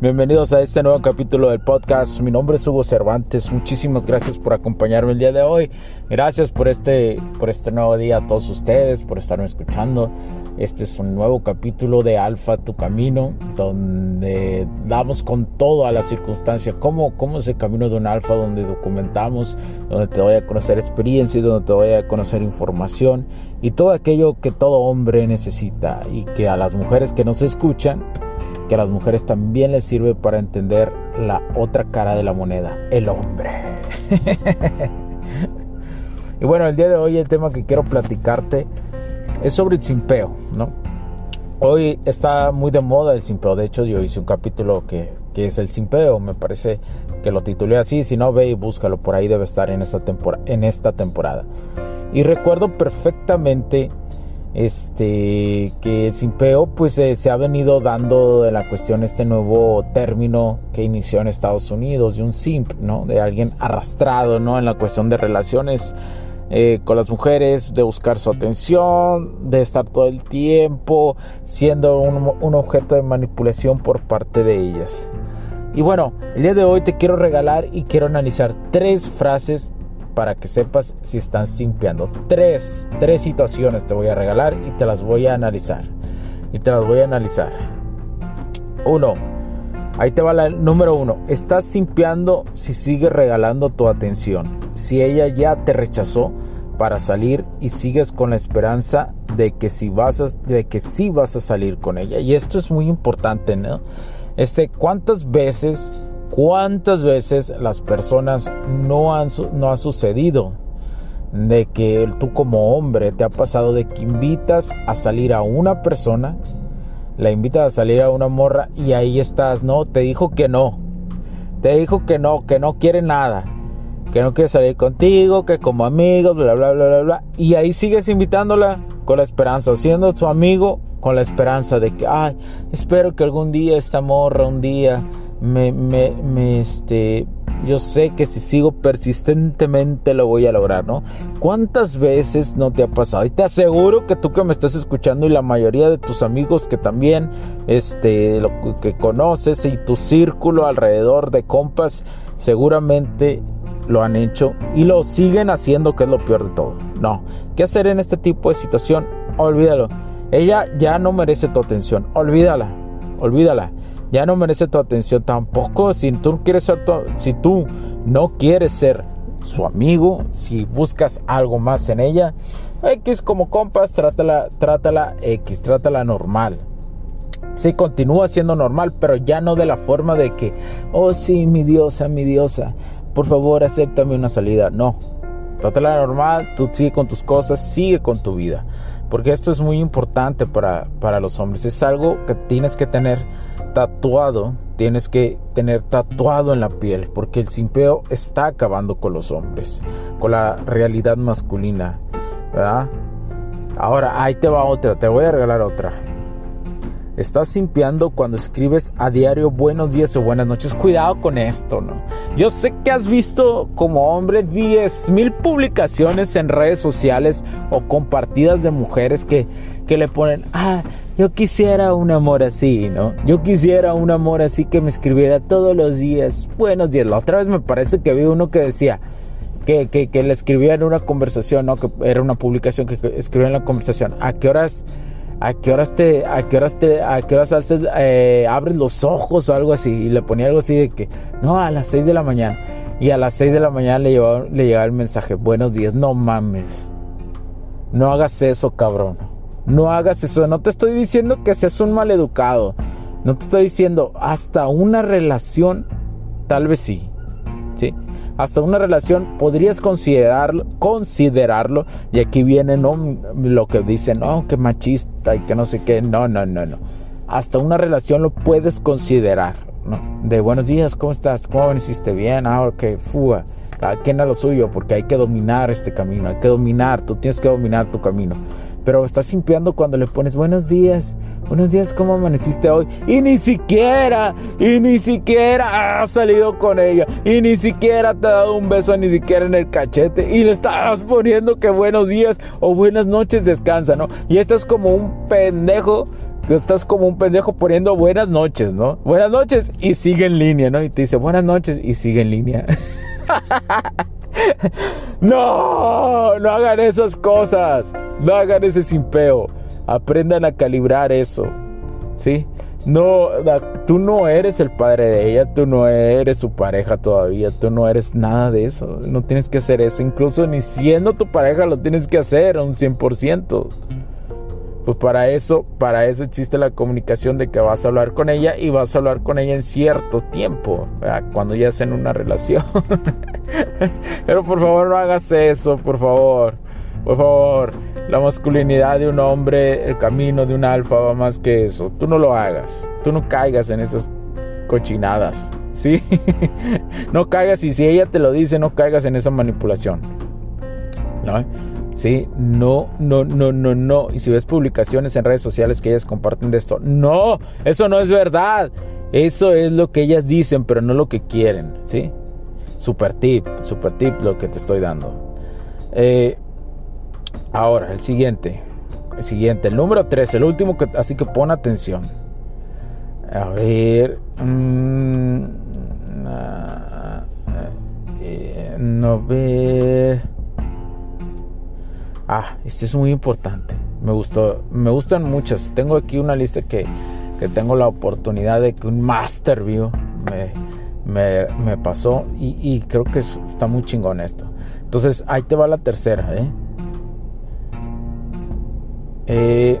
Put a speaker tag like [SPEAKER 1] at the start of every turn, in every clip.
[SPEAKER 1] Bienvenidos a este nuevo capítulo del podcast. Mi nombre es Hugo Cervantes. Muchísimas gracias por acompañarme el día de hoy. Gracias por este, por este nuevo día a todos ustedes, por estarme escuchando. Este es un nuevo capítulo de Alfa Tu Camino, donde damos con todo a la circunstancia, cómo, cómo es el camino de un alfa, donde documentamos, donde te voy a conocer experiencias, donde te voy a conocer información y todo aquello que todo hombre necesita y que a las mujeres que nos escuchan que a las mujeres también les sirve para entender la otra cara de la moneda, el hombre. y bueno, el día de hoy el tema que quiero platicarte es sobre el simpeo, ¿no? Hoy está muy de moda el simpeo, de hecho yo hice un capítulo que, que es el simpeo, me parece que lo titulé así, si no ve y búscalo, por ahí debe estar en esta, en esta temporada. Y recuerdo perfectamente este que simpeo pues eh, se ha venido dando de la cuestión este nuevo término que inició en Estados Unidos de un simp no de alguien arrastrado no en la cuestión de relaciones eh, con las mujeres de buscar su atención de estar todo el tiempo siendo un, un objeto de manipulación por parte de ellas. Y bueno el día de hoy te quiero regalar y quiero analizar tres frases para que sepas si están simpiando. Tres, tres situaciones te voy a regalar y te las voy a analizar. Y te las voy a analizar. Uno, ahí te va la número uno. Estás simpiando si sigues regalando tu atención. Si ella ya te rechazó para salir y sigues con la esperanza de que si vas a, de que sí vas a salir con ella. Y esto es muy importante, ¿no? Este, ¿cuántas veces ¿Cuántas veces las personas no han no ha sucedido de que tú como hombre te ha pasado de que invitas a salir a una persona, la invitas a salir a una morra y ahí estás, no, te dijo que no. Te dijo que no, que no quiere nada, que no quiere salir contigo, que como amigos, bla bla bla bla bla. Y ahí sigues invitándola con la esperanza, siendo su amigo con la esperanza de que, ay, espero que algún día esta morra un día me, me, me, este, yo sé que si sigo persistentemente lo voy a lograr, ¿no? ¿Cuántas veces no te ha pasado? Y te aseguro que tú que me estás escuchando y la mayoría de tus amigos que también, este, lo que conoces y tu círculo alrededor de compas, seguramente lo han hecho y lo siguen haciendo, que es lo peor de todo. No, ¿qué hacer en este tipo de situación? Olvídalo. Ella ya no merece tu atención. Olvídala. Olvídala ya no merece tu atención tampoco. Si tú, quieres ser si tú no quieres ser su amigo, si buscas algo más en ella, X como compas, trátala, trátala X, trátala normal. Sí, continúa siendo normal, pero ya no de la forma de que, oh sí, mi diosa, mi diosa, por favor, acéptame una salida. No, trátala normal, tú sigue con tus cosas, sigue con tu vida. Porque esto es muy importante para, para los hombres. Es algo que tienes que tener tatuado, tienes que tener tatuado en la piel, porque el simpeo está acabando con los hombres, con la realidad masculina, ¿verdad? Ahora, ahí te va otra, te voy a regalar otra. Estás simpeando cuando escribes a diario buenos días o buenas noches. Cuidado con esto, ¿no? Yo sé que has visto como hombre 10 mil publicaciones en redes sociales o compartidas de mujeres que, que le ponen, ah, yo quisiera un amor así, ¿no? Yo quisiera un amor así que me escribiera todos los días. Buenos días. La otra vez me parece que vi uno que decía que, que, le escribía en una conversación, ¿no? Que era una publicación que escribía en la conversación. ¿A qué horas? ¿A qué horas te, a qué horas te, a qué horas eh, abres los ojos o algo así? Y le ponía algo así de que, no, a las 6 de la mañana. Y a las 6 de la mañana le llegaba, le llegaba el mensaje, buenos días, no mames. No hagas eso, cabrón. No hagas eso. No te estoy diciendo que seas un maleducado. No te estoy diciendo hasta una relación, tal vez sí. Hasta una relación podrías considerarlo, considerarlo. Y aquí viene lo que dicen, no, que machista y que no sé qué. No, no, no, no. Hasta una relación lo puedes considerar. ¿no? De buenos días, ¿cómo estás? ¿Cómo hiciste bien? Ah, ok, fuga. Cada quien a lo suyo, porque hay que dominar este camino. Hay que dominar, tú tienes que dominar tu camino pero estás simpiando cuando le pones buenos días. Buenos días, ¿cómo amaneciste hoy? Y ni siquiera, y ni siquiera has salido con ella. Y ni siquiera te ha dado un beso, ni siquiera en el cachete. Y le estás poniendo que buenos días o buenas noches descansa, ¿no? Y estás como un pendejo. Estás como un pendejo poniendo buenas noches, ¿no? Buenas noches y sigue en línea, ¿no? Y te dice buenas noches y sigue en línea. no, no hagan esas cosas. No hagan ese simpeo. Aprendan a calibrar eso. ¿Sí? No, tú no eres el padre de ella, tú no eres su pareja todavía, tú no eres nada de eso. No tienes que hacer eso. Incluso ni siendo tu pareja lo tienes que hacer a un 100%. Pues para eso, para eso existe la comunicación de que vas a hablar con ella y vas a hablar con ella en cierto tiempo, cuando ya en una relación. Pero por favor no hagas eso, por favor. Por favor, la masculinidad de un hombre, el camino de un alfa va más que eso. Tú no lo hagas. Tú no caigas en esas cochinadas. ¿Sí? no caigas y si ella te lo dice, no caigas en esa manipulación. ¿No? Sí, no, no, no, no, no. Y si ves publicaciones en redes sociales que ellas comparten de esto, no, eso no es verdad. Eso es lo que ellas dicen, pero no lo que quieren, ¿sí? Super tip, super tip lo que te estoy dando. Eh, Ahora, el siguiente. El siguiente, el número 3, el último, que, así que pon atención. A ver. Mm, eh, no ver. Ah, este es muy importante. Me gustó. Me gustan muchas. Tengo aquí una lista que, que tengo la oportunidad de que un Master View me, me, pasó. Y, y creo que está muy chingón esto. Entonces, ahí te va la tercera, ¿eh? Eh,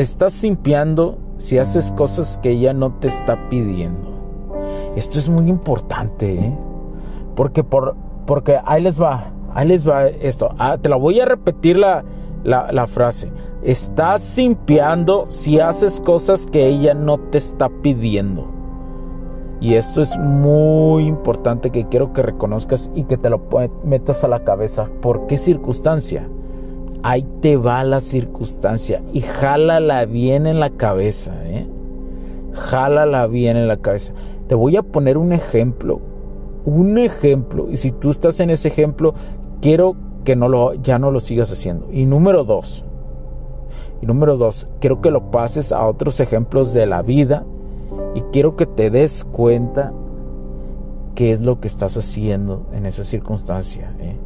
[SPEAKER 1] Estás simpiando si haces cosas que ella no te está pidiendo. Esto es muy importante, ¿eh? Porque, por, porque ahí les va, ahí les va esto. Ah, te la voy a repetir la, la, frase. Estás simpiando si haces cosas que ella no te está pidiendo. Y esto es muy importante que quiero que reconozcas y que te lo metas a la cabeza. ¿Por qué circunstancia? Ahí te va la circunstancia y jálala bien en la cabeza, ¿eh? Jálala bien en la cabeza. Te voy a poner un ejemplo, un ejemplo, y si tú estás en ese ejemplo, quiero que no lo, ya no lo sigas haciendo. Y número dos, y número dos, quiero que lo pases a otros ejemplos de la vida y quiero que te des cuenta qué es lo que estás haciendo en esa circunstancia. ¿eh?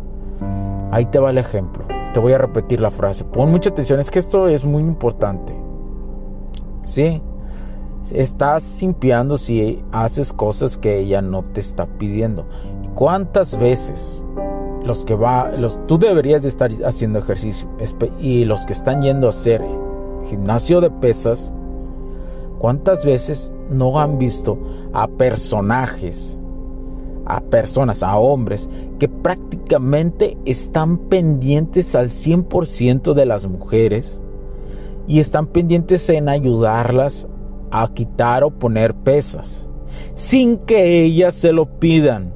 [SPEAKER 1] Ahí te va el ejemplo. Te voy a repetir la frase. Pon mucha atención, es que esto es muy importante. Sí, estás simpiando si haces cosas que ella no te está pidiendo. ¿Cuántas veces los que va, los, tú deberías de estar haciendo ejercicio y los que están yendo a hacer gimnasio de pesas, ¿Cuántas veces no han visto a personajes, a personas, a hombres, que prácticamente están pendientes al 100% de las mujeres y están pendientes en ayudarlas a quitar o poner pesas, sin que ellas se lo pidan?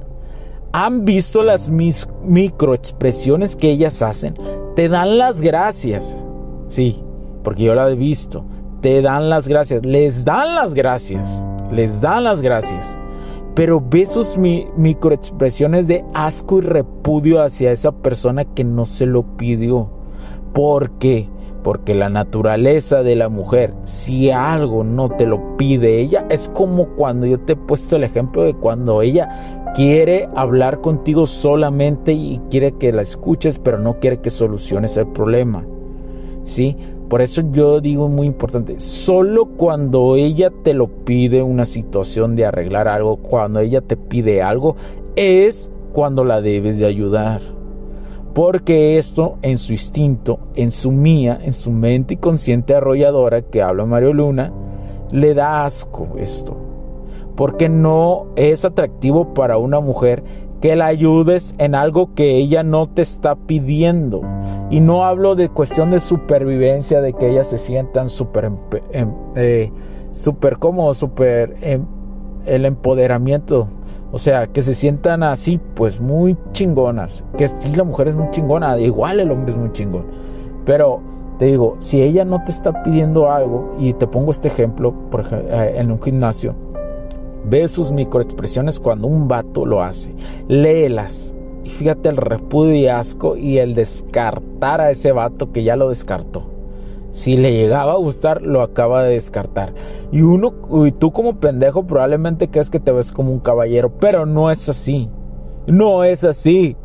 [SPEAKER 1] ¿Han visto las microexpresiones que ellas hacen? Te dan las gracias. Sí, porque yo la he visto te dan las gracias, les dan las gracias, les dan las gracias. Pero ve sus microexpresiones de asco y repudio hacia esa persona que no se lo pidió. ¿Por qué? Porque la naturaleza de la mujer, si algo no te lo pide ella, es como cuando yo te he puesto el ejemplo de cuando ella quiere hablar contigo solamente y quiere que la escuches, pero no quiere que soluciones el problema. ¿Sí? Por eso yo digo muy importante, solo cuando ella te lo pide una situación de arreglar algo, cuando ella te pide algo, es cuando la debes de ayudar. Porque esto en su instinto, en su mía, en su mente consciente arrolladora que habla Mario Luna, le da asco esto. Porque no es atractivo para una mujer que la ayudes en algo que ella no te está pidiendo. Y no hablo de cuestión de supervivencia, de que ellas se sientan súper em, eh, super como súper em, el empoderamiento. O sea, que se sientan así, pues muy chingonas. Que sí, la mujer es muy chingona, igual el hombre es muy chingón. Pero te digo, si ella no te está pidiendo algo, y te pongo este ejemplo, por ejemplo, eh, en un gimnasio, Ve sus microexpresiones cuando un vato lo hace. Léelas. Y fíjate el repudio y asco y el descartar a ese vato que ya lo descartó. Si le llegaba a gustar, lo acaba de descartar. Y uno, y tú como pendejo probablemente crees que te ves como un caballero, pero no es así. No es así.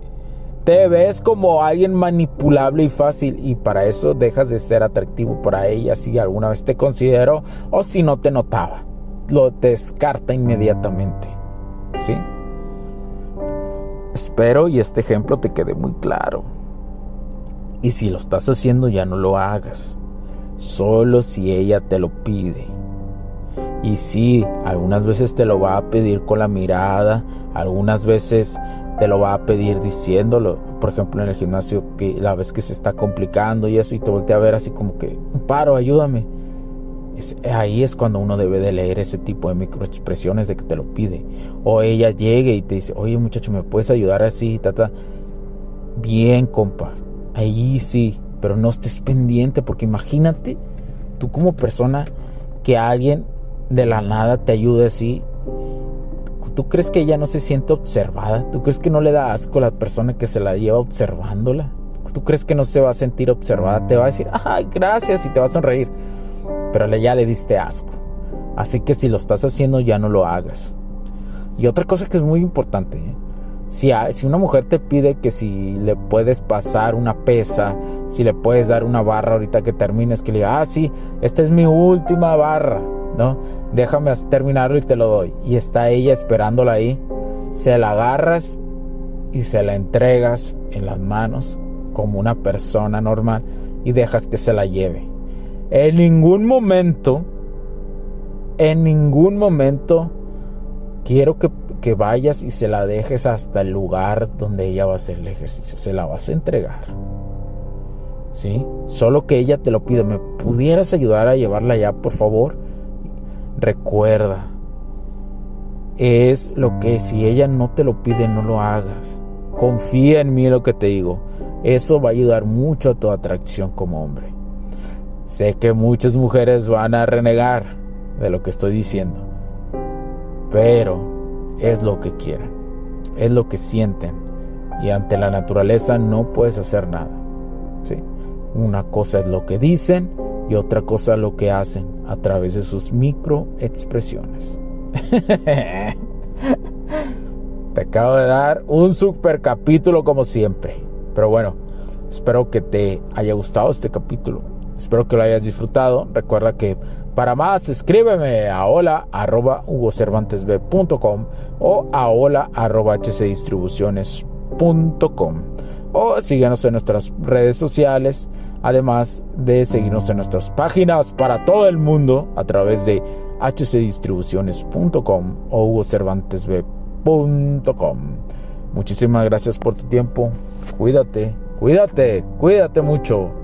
[SPEAKER 1] Te ves como alguien manipulable y fácil y para eso dejas de ser atractivo para ella si alguna vez te consideró o si no te notaba lo descarta inmediatamente. ¿Sí? Espero y este ejemplo te quede muy claro. Y si lo estás haciendo ya no lo hagas. Solo si ella te lo pide. Y sí, algunas veces te lo va a pedir con la mirada, algunas veces te lo va a pedir diciéndolo. Por ejemplo, en el gimnasio, que la vez que se está complicando y eso, y te voltea a ver así como que, paro, ayúdame ahí es cuando uno debe de leer ese tipo de microexpresiones de que te lo pide. O ella llegue y te dice, oye muchacho, ¿me puedes ayudar así? Bien, compa. Ahí sí, pero no estés pendiente porque imagínate tú como persona que alguien de la nada te ayude así. ¿Tú crees que ella no se siente observada? ¿Tú crees que no le da asco a la persona que se la lleva observándola? ¿Tú crees que no se va a sentir observada? Te va a decir, ay, gracias y te va a sonreír pero ya le diste asco. Así que si lo estás haciendo ya no lo hagas. Y otra cosa que es muy importante, ¿eh? si, si una mujer te pide que si le puedes pasar una pesa, si le puedes dar una barra ahorita que termines, que le diga, ah, sí, esta es mi última barra, ¿no? Déjame terminarlo y te lo doy. Y está ella esperándola ahí, se la agarras y se la entregas en las manos como una persona normal y dejas que se la lleve. En ningún momento, en ningún momento quiero que, vayas y se la dejes hasta el lugar donde ella va a hacer el ejercicio. Se la vas a entregar. ¿Sí? Solo que ella te lo pide. ¿Me pudieras ayudar a llevarla ya, por favor? Recuerda, es lo que si ella no te lo pide, no lo hagas. Confía en mí lo que te digo. Eso va a ayudar mucho a tu atracción como hombre. Sé que muchas mujeres van a renegar de lo que estoy diciendo, pero es lo que quieren, es lo que sienten y ante la naturaleza no puedes hacer nada. ¿sí? Una cosa es lo que dicen y otra cosa lo que hacen a través de sus microexpresiones. Te acabo de dar un super capítulo como siempre. Pero bueno, espero que te haya gustado este capítulo Espero que lo hayas disfrutado. Recuerda que para más escríbeme a hola arroba hugocervantesb.com o a hola arroba hcdistribuciones.com o síguenos en nuestras redes sociales, además de seguirnos en nuestras páginas para todo el mundo a través de hcdistribuciones.com o hugocervantesb.com. Muchísimas gracias por tu tiempo. Cuídate, cuídate, cuídate mucho